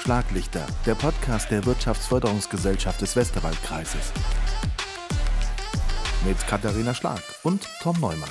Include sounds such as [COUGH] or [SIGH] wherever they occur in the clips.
Schlaglichter, der Podcast der Wirtschaftsförderungsgesellschaft des Westerwaldkreises. Mit Katharina Schlag und Tom Neumann.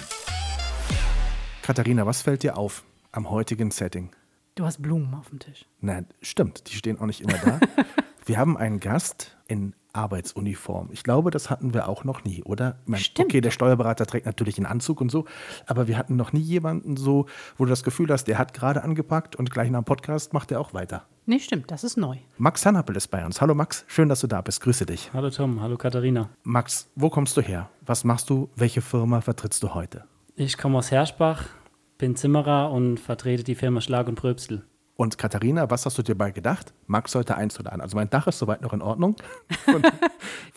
Katharina, was fällt dir auf am heutigen Setting? Du hast Blumen auf dem Tisch. Nein, stimmt, die stehen auch nicht immer da. [LAUGHS] Wir haben einen Gast in Arbeitsuniform. Ich glaube, das hatten wir auch noch nie, oder? Meine, Stimmt. Okay, der Steuerberater trägt natürlich einen Anzug und so, aber wir hatten noch nie jemanden so, wo du das Gefühl hast, der hat gerade angepackt und gleich nach dem Podcast macht er auch weiter. Nee, stimmt, das ist neu. Max Hannappel ist bei uns. Hallo Max, schön, dass du da bist. Grüße dich. Hallo Tom, hallo Katharina. Max, wo kommst du her? Was machst du? Welche Firma vertrittst du heute? Ich komme aus Herschbach, bin Zimmerer und vertrete die Firma Schlag und Pröbstel. Und Katharina, was hast du dir bei gedacht? Max sollte einzuladen. Also mein Dach ist soweit noch in Ordnung. [LAUGHS] Von,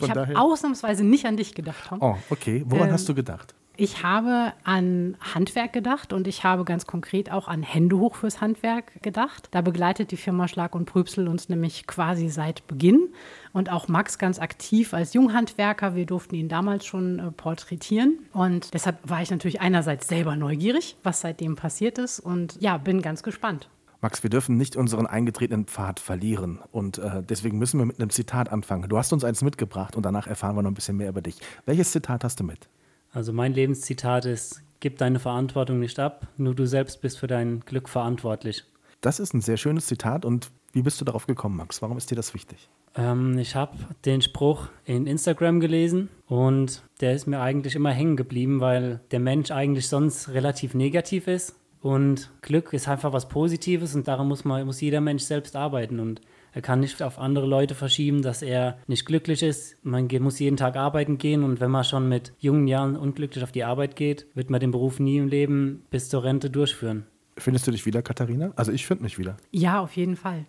Ich habe ausnahmsweise nicht an dich gedacht, Tom. Oh, okay. Woran Ähm, hast du gedacht? Ich habe an Handwerk gedacht und ich habe ganz konkret auch an Hände hoch fürs Handwerk gedacht. Da begleitet die Firma Schlag und Prübsel uns nämlich quasi seit Beginn und auch Max ganz aktiv als Junghandwerker. Wir durften ihn damals schon äh, porträtieren und deshalb war ich natürlich einerseits selber neugierig, was seitdem passiert ist und ja, bin ganz gespannt. Max, wir dürfen nicht unseren eingetretenen Pfad verlieren. Und äh, deswegen müssen wir mit einem Zitat anfangen. Du hast uns eins mitgebracht und danach erfahren wir noch ein bisschen mehr über dich. Welches Zitat hast du mit? Also mein Lebenszitat ist, gib deine Verantwortung nicht ab, nur du selbst bist für dein Glück verantwortlich. Das ist ein sehr schönes Zitat. Und wie bist du darauf gekommen, Max? Warum ist dir das wichtig? Ähm, ich habe den Spruch in Instagram gelesen und der ist mir eigentlich immer hängen geblieben, weil der Mensch eigentlich sonst relativ negativ ist und Glück ist einfach was Positives und daran muss, man, muss jeder Mensch selbst arbeiten und er kann nicht auf andere Leute verschieben, dass er nicht glücklich ist. Man muss jeden Tag arbeiten gehen und wenn man schon mit jungen Jahren unglücklich auf die Arbeit geht, wird man den Beruf nie im Leben bis zur Rente durchführen. Findest du dich wieder, Katharina? Also ich finde mich wieder. Ja, auf jeden Fall.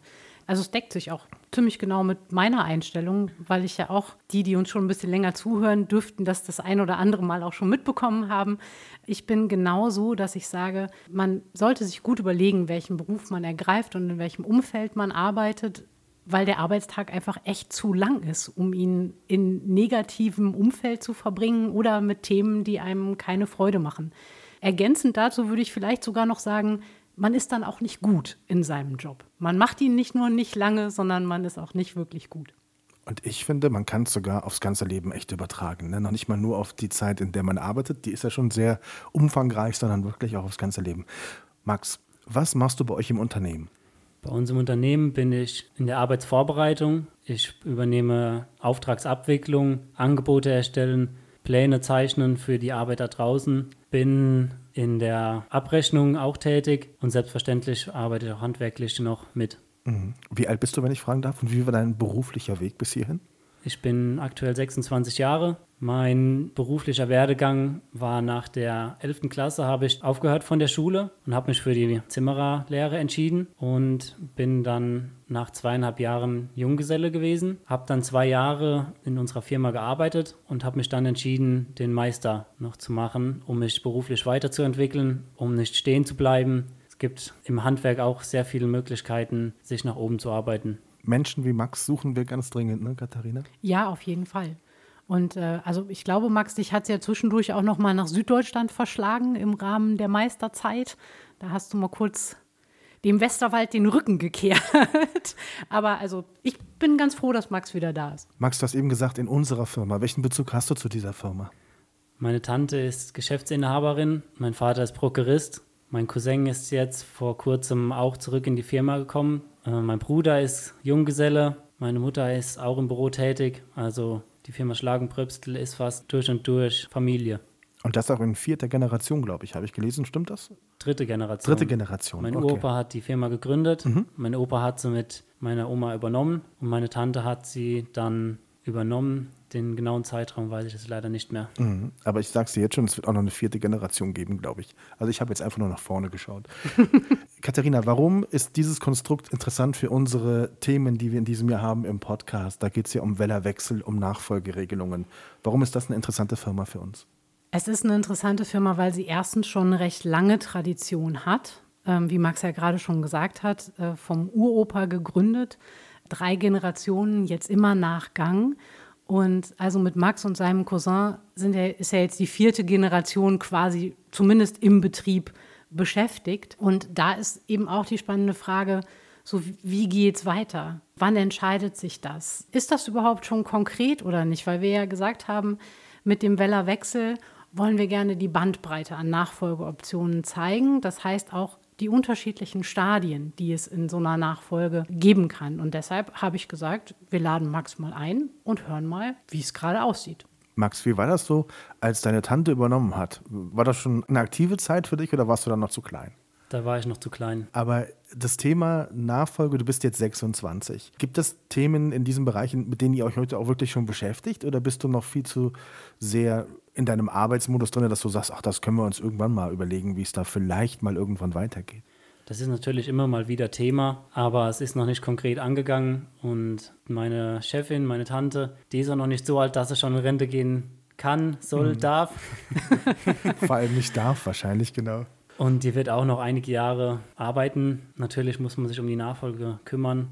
Also es deckt sich auch ziemlich genau mit meiner Einstellung, weil ich ja auch, die, die uns schon ein bisschen länger zuhören, dürften das das ein oder andere Mal auch schon mitbekommen haben. Ich bin genau so, dass ich sage, man sollte sich gut überlegen, welchen Beruf man ergreift und in welchem Umfeld man arbeitet, weil der Arbeitstag einfach echt zu lang ist, um ihn in negativem Umfeld zu verbringen oder mit Themen, die einem keine Freude machen. Ergänzend dazu würde ich vielleicht sogar noch sagen, man ist dann auch nicht gut in seinem Job. Man macht ihn nicht nur nicht lange, sondern man ist auch nicht wirklich gut. Und ich finde, man kann es sogar aufs ganze Leben echt übertragen. Ne? Noch nicht mal nur auf die Zeit, in der man arbeitet, die ist ja schon sehr umfangreich, sondern wirklich auch aufs ganze Leben. Max, was machst du bei euch im Unternehmen? Bei uns im Unternehmen bin ich in der Arbeitsvorbereitung. Ich übernehme Auftragsabwicklung, Angebote erstellen, Pläne zeichnen für die Arbeit da draußen, bin in der Abrechnung auch tätig und selbstverständlich arbeite ich auch handwerklich noch mit. Mhm. Wie alt bist du, wenn ich fragen darf? Und wie war dein beruflicher Weg bis hierhin? Ich bin aktuell 26 Jahre. Mein beruflicher Werdegang war nach der 11. Klasse, habe ich aufgehört von der Schule und habe mich für die Zimmererlehre entschieden und bin dann nach zweieinhalb Jahren Junggeselle gewesen. Habe dann zwei Jahre in unserer Firma gearbeitet und habe mich dann entschieden, den Meister noch zu machen, um mich beruflich weiterzuentwickeln, um nicht stehen zu bleiben. Es gibt im Handwerk auch sehr viele Möglichkeiten, sich nach oben zu arbeiten. Menschen wie Max suchen wir ganz dringend, ne, Katharina? Ja, auf jeden Fall. Und äh, also ich glaube, Max, dich hat es ja zwischendurch auch noch mal nach Süddeutschland verschlagen im Rahmen der Meisterzeit. Da hast du mal kurz dem Westerwald den Rücken gekehrt. [LAUGHS] Aber also ich bin ganz froh, dass Max wieder da ist. Max, du hast eben gesagt, in unserer Firma. Welchen Bezug hast du zu dieser Firma? Meine Tante ist Geschäftsinhaberin, mein Vater ist Prokurist, mein Cousin ist jetzt vor kurzem auch zurück in die Firma gekommen, äh, mein Bruder ist Junggeselle, meine Mutter ist auch im Büro tätig, also die Firma Schlagenpröbstel ist fast durch und durch Familie. Und das auch in vierter Generation, glaube ich. Habe ich gelesen, stimmt das? Dritte Generation. Dritte Generation. Mein okay. Mhm. Opa hat die Firma gegründet, mein Opa hat sie mit meiner Oma übernommen und meine Tante hat sie dann übernommen. Den genauen Zeitraum weiß ich jetzt leider nicht mehr. Mhm. Aber ich sage es dir jetzt schon, es wird auch noch eine vierte Generation geben, glaube ich. Also ich habe jetzt einfach nur nach vorne geschaut. [LAUGHS] Katharina, warum ist dieses Konstrukt interessant für unsere Themen, die wir in diesem Jahr haben im Podcast? Da geht es ja um Wellerwechsel, um Nachfolgeregelungen. Warum ist das eine interessante Firma für uns? Es ist eine interessante Firma, weil sie erstens schon eine recht lange Tradition hat. Ähm, wie Max ja gerade schon gesagt hat, äh, vom Uropa gegründet. Drei Generationen jetzt immer nach Gang. Und also mit Max und seinem Cousin sind er, ist er jetzt die vierte Generation quasi zumindest im Betrieb beschäftigt. Und da ist eben auch die spannende Frage, So, wie geht es weiter? Wann entscheidet sich das? Ist das überhaupt schon konkret oder nicht? Weil wir ja gesagt haben, mit dem Wellerwechsel wollen wir gerne die Bandbreite an Nachfolgeoptionen zeigen. Das heißt auch die unterschiedlichen Stadien, die es in so einer Nachfolge geben kann. Und deshalb habe ich gesagt, wir laden Max mal ein und hören mal, wie es gerade aussieht. Max, wie war das so, als deine Tante übernommen hat? War das schon eine aktive Zeit für dich oder warst du dann noch zu klein? Da war ich noch zu klein. Aber das Thema Nachfolge, du bist jetzt 26. Gibt es Themen in diesen Bereichen, mit denen ihr euch heute auch wirklich schon beschäftigt? Oder bist du noch viel zu sehr in deinem Arbeitsmodus drin, dass du sagst, ach, das können wir uns irgendwann mal überlegen, wie es da vielleicht mal irgendwann weitergeht? Das ist natürlich immer mal wieder Thema, aber es ist noch nicht konkret angegangen. Und meine Chefin, meine Tante, die ist auch noch nicht so alt, dass sie schon in Rente gehen kann, soll, mhm. darf. [LAUGHS] Vor allem nicht darf, [LAUGHS] wahrscheinlich, genau. Und die wird auch noch einige Jahre arbeiten. Natürlich muss man sich um die Nachfolge kümmern,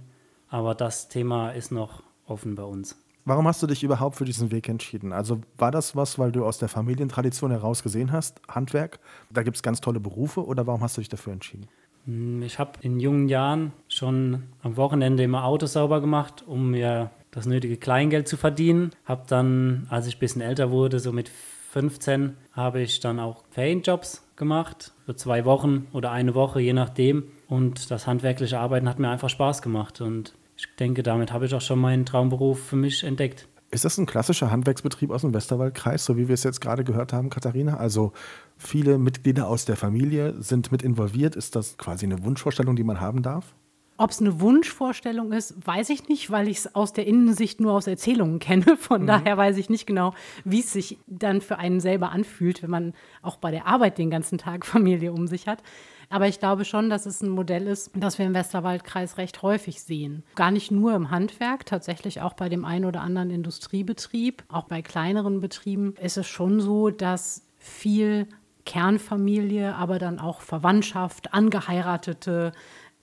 aber das Thema ist noch offen bei uns. Warum hast du dich überhaupt für diesen Weg entschieden? Also war das was, weil du aus der Familientradition heraus gesehen hast, Handwerk? Da gibt es ganz tolle Berufe oder warum hast du dich dafür entschieden? Hm, ich habe in jungen Jahren schon am Wochenende immer Autos sauber gemacht, um mir das nötige Kleingeld zu verdienen. Habe dann, als ich ein bisschen älter wurde, so mit 15, habe ich dann auch Ferienjobs gemacht, für zwei Wochen oder eine Woche, je nachdem. Und das handwerkliche Arbeiten hat mir einfach Spaß gemacht. Und ich denke, damit habe ich auch schon meinen Traumberuf für mich entdeckt. Ist das ein klassischer Handwerksbetrieb aus dem Westerwaldkreis, so wie wir es jetzt gerade gehört haben, Katharina? Also viele Mitglieder aus der Familie sind mit involviert. Ist das quasi eine Wunschvorstellung, die man haben darf? Ob es eine Wunschvorstellung ist, weiß ich nicht, weil ich es aus der Innensicht nur aus Erzählungen kenne. [LAUGHS] Von mhm. daher weiß ich nicht genau, wie es sich dann für einen selber anfühlt, wenn man auch bei der Arbeit den ganzen Tag [LAUGHS] Familie um sich hat. Aber ich glaube schon, dass es ein Modell ist, das wir im Westerwaldkreis recht häufig sehen. Gar nicht nur im Handwerk, tatsächlich auch bei dem einen oder anderen Industriebetrieb, auch bei kleineren Betrieben ist es schon so, dass viel Kernfamilie, aber dann auch Verwandtschaft, angeheiratete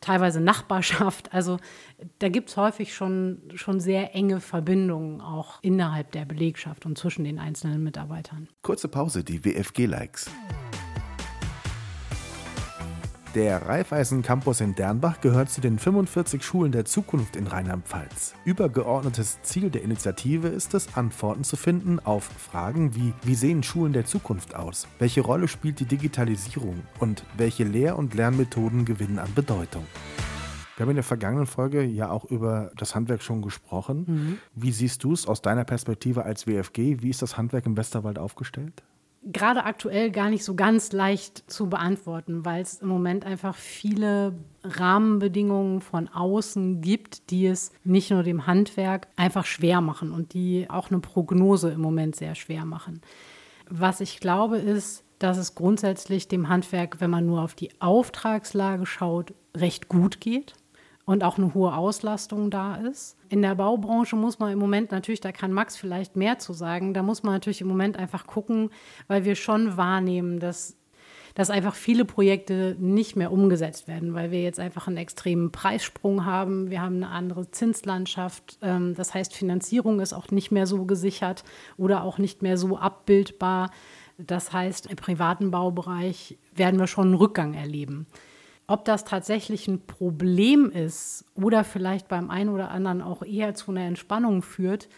teilweise Nachbarschaft. [LAUGHS] Also da gibt es häufig schon, schon sehr enge Verbindungen auch innerhalb der Belegschaft und zwischen den einzelnen Mitarbeitern. Kurze Pause, die WFG-Likes. Der Raiffeisen Campus in Dernbach gehört zu den 45 Schulen der Zukunft in Rheinland-Pfalz. Übergeordnetes Ziel der Initiative ist es, Antworten zu finden auf Fragen wie, wie sehen Schulen der Zukunft aus? Welche Rolle spielt die Digitalisierung? Und welche Lehr- und Lernmethoden gewinnen an Bedeutung? Wir haben in der vergangenen Folge ja auch über das Handwerk schon gesprochen. Mhm. Wie siehst du es aus deiner Perspektive als WFG? Wie ist das Handwerk im Westerwald aufgestellt? Gerade aktuell gar nicht so ganz leicht zu beantworten, weil es im Moment einfach viele Rahmenbedingungen von außen gibt, die es nicht nur dem Handwerk einfach schwer machen und die auch eine Prognose im Moment sehr schwer machen. Was ich glaube ist, dass es grundsätzlich dem Handwerk, wenn man nur auf die Auftragslage schaut, recht gut geht und auch eine hohe Auslastung da ist. In der Baubranche muss man im Moment natürlich, da kann Max vielleicht mehr zu sagen, da muss man natürlich im Moment einfach gucken, weil wir schon wahrnehmen, dass dass einfach viele Projekte nicht mehr umgesetzt werden, weil wir jetzt einfach einen extremen Preissprung haben. Wir haben eine andere Zinslandschaft. Ähm, das heißt, Finanzierung ist auch nicht mehr so gesichert oder auch nicht mehr so abbildbar. Das heißt, im privaten Baubereich werden wir schon einen Rückgang erleben. Ob das tatsächlich ein Problem ist oder vielleicht beim einen oder anderen auch eher zu einer Entspannung führt,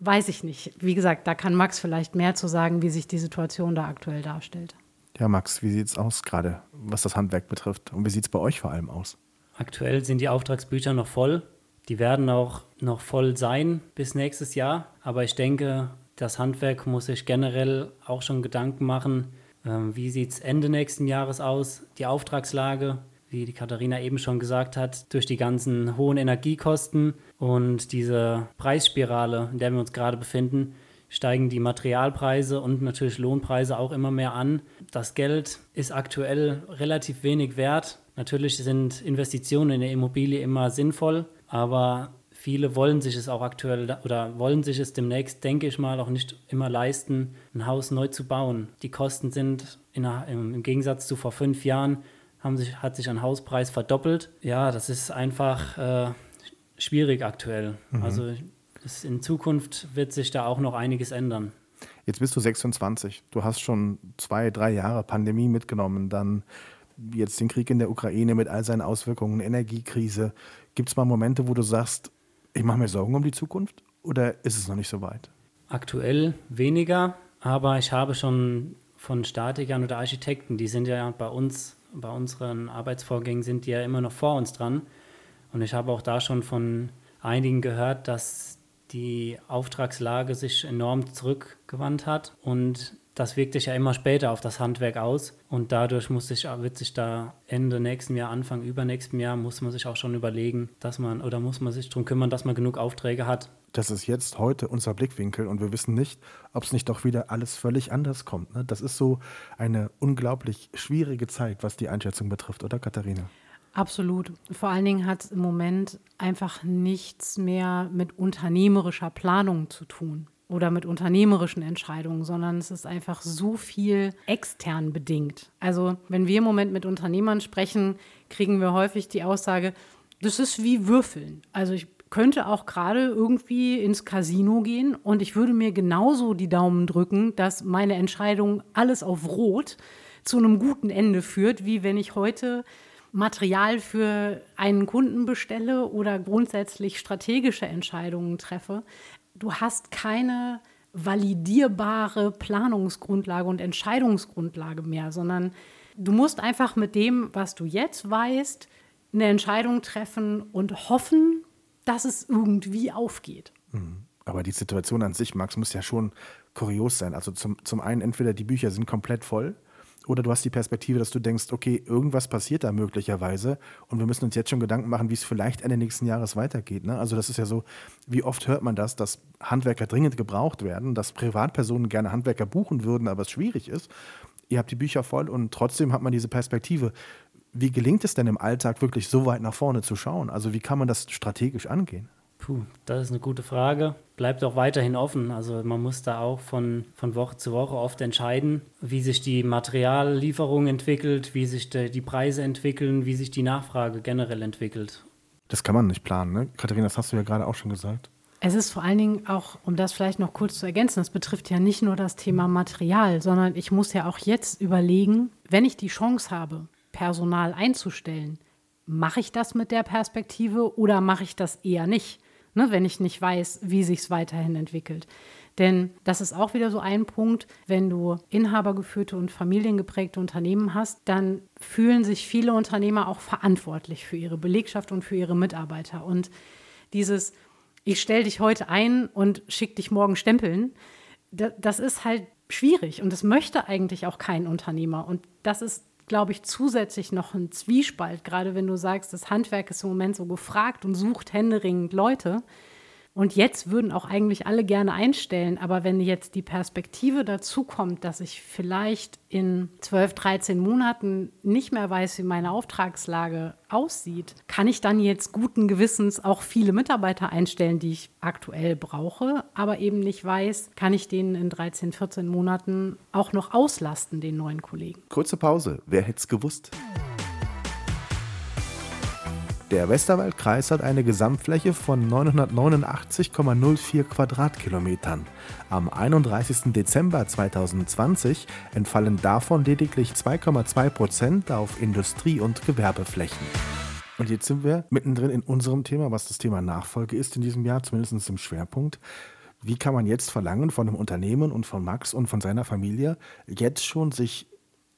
weiß ich nicht. Wie gesagt, da kann Max vielleicht mehr zu sagen, wie sich die Situation da aktuell darstellt. Ja, Max, wie sieht es aus gerade, was das Handwerk betrifft? Und wie sieht es bei euch vor allem aus? Aktuell sind die Auftragsbücher noch voll. Die werden auch noch voll sein bis nächstes Jahr. Aber ich denke, das Handwerk muss sich generell auch schon Gedanken machen, wie sieht es Ende nächsten Jahres aus? Die Auftragslage, wie die Katharina eben schon gesagt hat, durch die ganzen hohen Energiekosten und diese Preisspirale, in der wir uns gerade befinden, steigen die Materialpreise und natürlich Lohnpreise auch immer mehr an. Das Geld ist aktuell relativ wenig wert. Natürlich sind Investitionen in der Immobilie immer sinnvoll, aber viele wollen sich es auch aktuell oder wollen sich es demnächst, denke ich mal, auch nicht immer leisten, ein Haus neu zu bauen. Die Kosten sind der, im Gegensatz zu vor fünf Jahren, haben sich, hat sich ein Hauspreis verdoppelt. Ja, das ist einfach äh, schwierig aktuell. Mhm. Also es, in Zukunft wird sich da auch noch einiges ändern. Jetzt bist du 26. Du hast schon zwei, drei Jahre Pandemie mitgenommen. Dann jetzt den Krieg in der Ukraine mit all seinen Auswirkungen, Energiekrise. Gibt es mal Momente, wo du sagst, ich mache mir Sorgen um die Zukunft oder ist es noch nicht so weit? Aktuell weniger, aber ich habe schon von Statikern oder Architekten, die sind ja bei uns, bei unseren Arbeitsvorgängen sind die ja immer noch vor uns dran. Und ich habe auch da schon von einigen gehört, dass die Auftragslage sich enorm zurückgewandt hat und das wirkt sich ja immer später auf das Handwerk aus und dadurch muss sich, wird sich da Ende nächsten Jahr, Anfang übernächsten Jahr, muss man sich auch schon überlegen, dass man oder muss man sich darum kümmern, dass man genug Aufträge hat. Das ist jetzt heute unser Blickwinkel und wir wissen nicht, ob es nicht doch wieder alles völlig anders kommt. Ne? Das ist so eine unglaublich schwierige Zeit, was die Einschätzung betrifft, oder Katharina? Absolut. Vor allen Dingen hat es im Moment einfach nichts mehr mit unternehmerischer Planung zu tun oder mit unternehmerischen Entscheidungen, sondern es ist einfach so viel extern bedingt. Also wenn wir im Moment mit Unternehmern sprechen, kriegen wir häufig die Aussage, das ist wie Würfeln. Also ich könnte auch gerade irgendwie ins Casino gehen und ich würde mir genauso die Daumen drücken, dass meine Entscheidung alles auf Rot zu einem guten Ende führt, wie wenn ich heute Material für einen Kunden bestelle oder grundsätzlich strategische Entscheidungen treffe du hast keine validierbare Planungsgrundlage und Entscheidungsgrundlage mehr, sondern du musst einfach mit dem, was du jetzt weißt, eine Entscheidung treffen und hoffen, dass es irgendwie aufgeht. Mhm. Aber die Situation an sich, Max, muss ja schon kurios sein. Also zum, zum einen, entweder die Bücher sind komplett voll oder du hast die Perspektive, dass du denkst, okay, irgendwas passiert da möglicherweise und wir müssen uns jetzt schon Gedanken machen, wie es vielleicht Ende nächsten Jahres weitergeht. Ne? Also das ist ja so, wie oft hört man das, dass Handwerker dringend gebraucht werden, dass Privatpersonen gerne Handwerker buchen würden, aber es schwierig ist. Ihr habt die Bücher voll und trotzdem hat man diese Perspektive. Wie gelingt es denn im Alltag wirklich so weit nach vorne zu schauen? Also wie kann man das strategisch angehen? Puh, das ist eine gute Frage. Bleibt auch weiterhin offen. Also man muss da auch von, von Woche zu Woche oft entscheiden, wie sich die Materiallieferung entwickelt, wie sich de, die Preise entwickeln, wie sich die Nachfrage generell entwickelt. Das kann man nicht planen, ne? Katharina, das hast du ja gerade auch schon gesagt. Es ist vor allen Dingen auch, um das vielleicht noch kurz zu ergänzen, das betrifft ja nicht nur das Thema Material, sondern ich muss ja auch jetzt überlegen, wenn ich die Chance habe, Personal einzustellen, mache ich das mit der Perspektive oder mache ich das eher nicht? Ne, wenn ich nicht weiß, wie sich es weiterhin entwickelt. Denn das ist auch wieder so ein Punkt, wenn du inhabergeführte und familiengeprägte Unternehmen hast, dann fühlen sich viele Unternehmer auch verantwortlich für ihre Belegschaft und für ihre Mitarbeiter. Und dieses, ich stelle dich heute ein und schicke dich morgen stempeln, das ist halt schwierig und das möchte eigentlich auch kein Unternehmer. Und das ist glaube ich, zusätzlich noch ein Zwiespalt, gerade wenn du sagst, das Handwerk ist im Moment so gefragt und sucht händeringend Leute. Und jetzt würden auch eigentlich alle gerne einstellen, aber wenn jetzt die Perspektive dazu kommt, dass ich vielleicht in 12, 13 Monaten nicht mehr weiß, wie meine Auftragslage aussieht, kann ich dann jetzt guten Gewissens auch viele Mitarbeiter einstellen, die ich aktuell brauche, aber eben nicht weiß, kann ich denen in 13, 14 Monaten auch noch auslasten, den neuen Kollegen. Kurze Pause, wer hätte es gewusst? Der Westerwaldkreis hat eine Gesamtfläche von 989,04 Quadratkilometern. Am 31. Dezember 2020 entfallen davon lediglich 2,2 Prozent auf Industrie- und Gewerbeflächen. Und jetzt sind wir mittendrin in unserem Thema, was das Thema Nachfolge ist in diesem Jahr, zumindest im Schwerpunkt. Wie kann man jetzt verlangen von einem Unternehmen und von Max und von seiner Familie, jetzt schon sich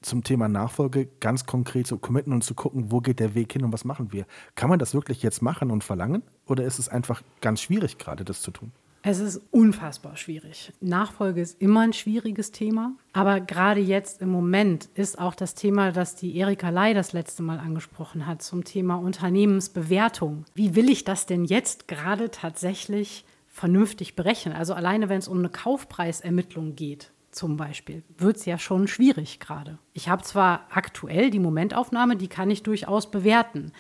zum Thema Nachfolge ganz konkret zu committen und zu gucken, wo geht der Weg hin und was machen wir. Kann man das wirklich jetzt machen und verlangen oder ist es einfach ganz schwierig gerade, das zu tun? Es ist unfassbar schwierig. Nachfolge ist immer ein schwieriges Thema, aber gerade jetzt im Moment ist auch das Thema, das die Erika Ley das letzte Mal angesprochen hat, zum Thema Unternehmensbewertung. Wie will ich das denn jetzt gerade tatsächlich vernünftig berechnen? Also alleine, wenn es um eine Kaufpreisermittlung geht, zum Beispiel, wird es ja schon schwierig gerade. Ich habe zwar aktuell die Momentaufnahme, die kann ich durchaus bewerten.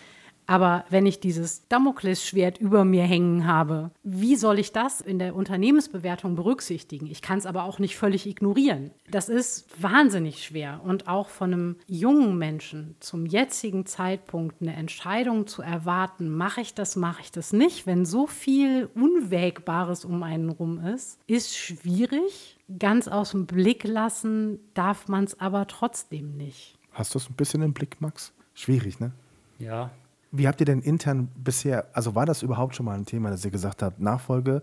Aber wenn ich dieses Damoklesschwert über mir hängen habe, wie soll ich das in der Unternehmensbewertung berücksichtigen? Ich kann es aber auch nicht völlig ignorieren. Das ist wahnsinnig schwer. Und auch von einem jungen Menschen zum jetzigen Zeitpunkt eine Entscheidung zu erwarten, mache ich das, mache ich das nicht, wenn so viel Unwägbares um einen rum ist, ist schwierig. Ganz aus dem Blick lassen darf man es aber trotzdem nicht. Hast du es ein bisschen im Blick, Max? Schwierig, ne? Ja. Wie habt ihr denn intern bisher, also war das überhaupt schon mal ein Thema, dass ihr gesagt habt, Nachfolge,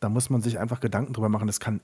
da muss man sich einfach Gedanken drüber machen, das kann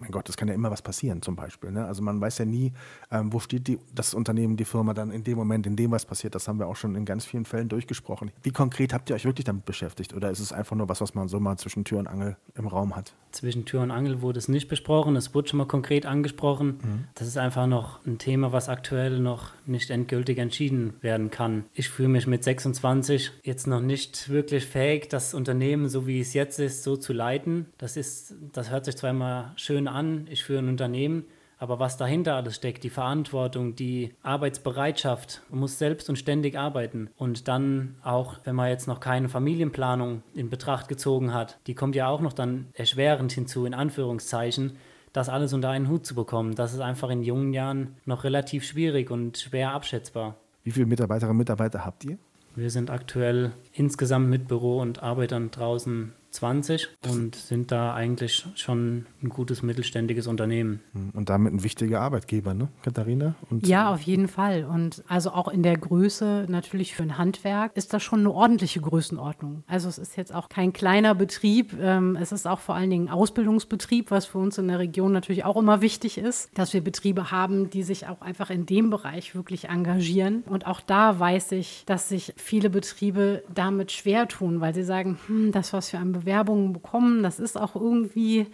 mein Gott, das kann ja immer was passieren zum Beispiel. Ne? Also man weiß ja nie, ähm, wo steht die, das Unternehmen, die Firma dann in dem Moment, in dem was passiert. Das haben wir auch schon in ganz vielen Fällen durchgesprochen. Wie konkret habt ihr euch wirklich damit beschäftigt? Oder ist es einfach nur was, was man so mal zwischen Tür und Angel im Raum hat? Zwischen Tür und Angel wurde es nicht besprochen. Es wurde schon mal konkret angesprochen. Mhm. Das ist einfach noch ein Thema, was aktuell noch nicht endgültig entschieden werden kann. Ich fühle mich mit 26 jetzt noch nicht wirklich fähig, das Unternehmen, so wie es jetzt ist, so zu leiten. Das ist, das hört sich zwar immer schön an, ich führe ein Unternehmen, aber was dahinter alles steckt, die Verantwortung, die Arbeitsbereitschaft, man muss selbst und ständig arbeiten. Und dann auch, wenn man jetzt noch keine Familienplanung in Betracht gezogen hat, die kommt ja auch noch dann erschwerend hinzu, in Anführungszeichen, das alles unter einen Hut zu bekommen. Das ist einfach in jungen Jahren noch relativ schwierig und schwer abschätzbar. Wie viele Mitarbeiterinnen und Mitarbeiter habt ihr? Wir sind aktuell insgesamt mit Büro und Arbeitern draußen 20 und sind da eigentlich schon ein gutes mittelständiges Unternehmen. Hm, und damit ein wichtiger Arbeitgeber, ne, Katharina? Und ja, auf jeden Fall. Und also auch in der Größe natürlich für ein Handwerk ist das schon eine ordentliche Größenordnung. Also es ist jetzt auch kein kleiner Betrieb. Ähm, es ist auch vor allen Dingen Ausbildungsbetrieb, was für uns in der Region natürlich auch immer wichtig ist, dass wir Betriebe haben, die sich auch einfach in dem Bereich wirklich engagieren. Und auch da weiß ich, dass sich viele Betriebe damit schwer tun, weil sie sagen, hm, das, was wir an Bewerbungen bekommen. Das ist auch irgendwie,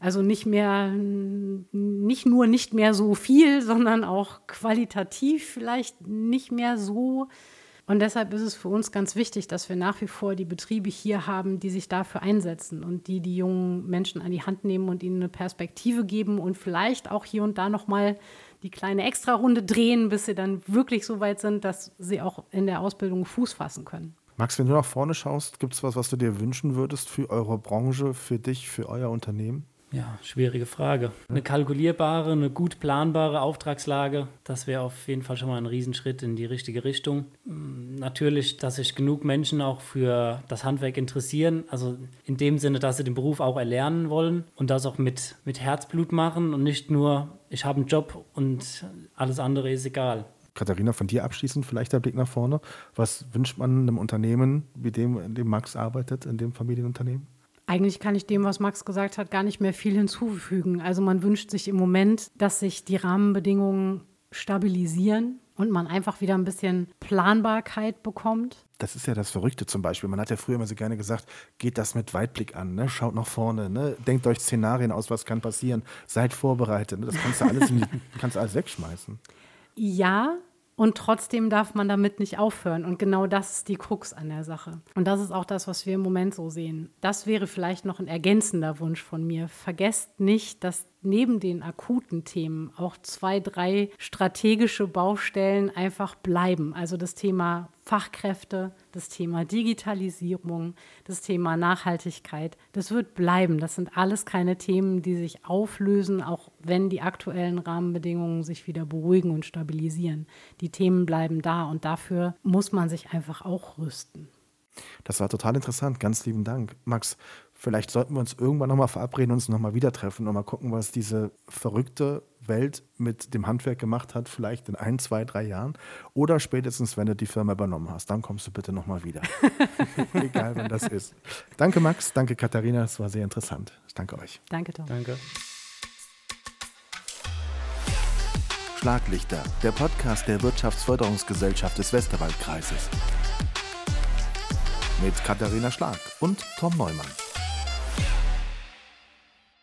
also nicht mehr, nicht nur nicht mehr so viel, sondern auch qualitativ vielleicht nicht mehr so. Und deshalb ist es für uns ganz wichtig, dass wir nach wie vor die Betriebe hier haben, die sich dafür einsetzen und die die jungen Menschen an die Hand nehmen und ihnen eine Perspektive geben und vielleicht auch hier und da nochmal die kleine Extrarunde drehen, bis sie dann wirklich so weit sind, dass sie auch in der Ausbildung Fuß fassen können. Max, wenn du nach vorne schaust, gibt es was, was du dir wünschen würdest für eure Branche, für dich, für euer Unternehmen? Ja, schwierige Frage. Eine kalkulierbare, eine gut planbare Auftragslage, das wäre auf jeden Fall schon mal ein Riesenschritt in die richtige Richtung. Mm, natürlich, dass sich genug Menschen auch für das Handwerk interessieren, also in dem Sinne, dass sie den Beruf auch erlernen wollen und das auch mit, mit Herzblut machen und nicht nur, ich habe einen Job und alles andere ist egal. Katharina, von dir abschließend vielleicht der Blick nach vorne. Was wünscht man einem Unternehmen, wie dem, in dem Max arbeitet, in dem Familienunternehmen? Eigentlich kann ich dem, was Max gesagt hat, gar nicht mehr viel hinzufügen. Also man wünscht sich im Moment, dass sich die Rahmenbedingungen stabilisieren und man einfach wieder ein bisschen Planbarkeit bekommt. Das ist ja das Verrückte zum Beispiel. Man hat ja früher immer so gerne gesagt, geht das mit Weitblick an, ne? schaut nach vorne, ne? denkt euch Szenarien aus, was kann passieren, seid vorbereitet. Ne? Das kannst du alles, die, [LAUGHS] kannst du alles wegschmeißen. Ja, und trotzdem darf man damit nicht aufhören. Und genau das ist die Krux an der Sache. Und das ist auch das, was wir im Moment so sehen. Das wäre vielleicht noch ein ergänzender Wunsch von mir. Vergesst nicht, dass neben den akuten Themen auch zwei, drei strategische Baustellen einfach bleiben. Also das Thema Fachkräfte, das Thema Digitalisierung, das Thema Nachhaltigkeit. Das wird bleiben. Das sind alles keine Themen, die sich auflösen, auch wenn die aktuellen Rahmenbedingungen sich wieder beruhigen und stabilisieren. Die Themen bleiben da und dafür muss man sich einfach auch rüsten. Das war total interessant. Ganz lieben Dank. Max, Vielleicht sollten wir uns irgendwann nochmal verabreden und uns nochmal wieder treffen und mal gucken, was diese verrückte Welt mit dem Handwerk gemacht hat, vielleicht in ein, zwei, drei Jahren. Oder spätestens, wenn du die Firma übernommen hast. Dann kommst du bitte nochmal wieder. [LAUGHS] Egal, wenn das ist. Danke, Max. Danke, Katharina. Es war sehr interessant. Ich danke euch. Danke, Tom. Danke. Schlaglichter, der Podcast der Wirtschaftsförderungsgesellschaft des Westerwaldkreises. Mit Katharina Schlag und Tom Neumann.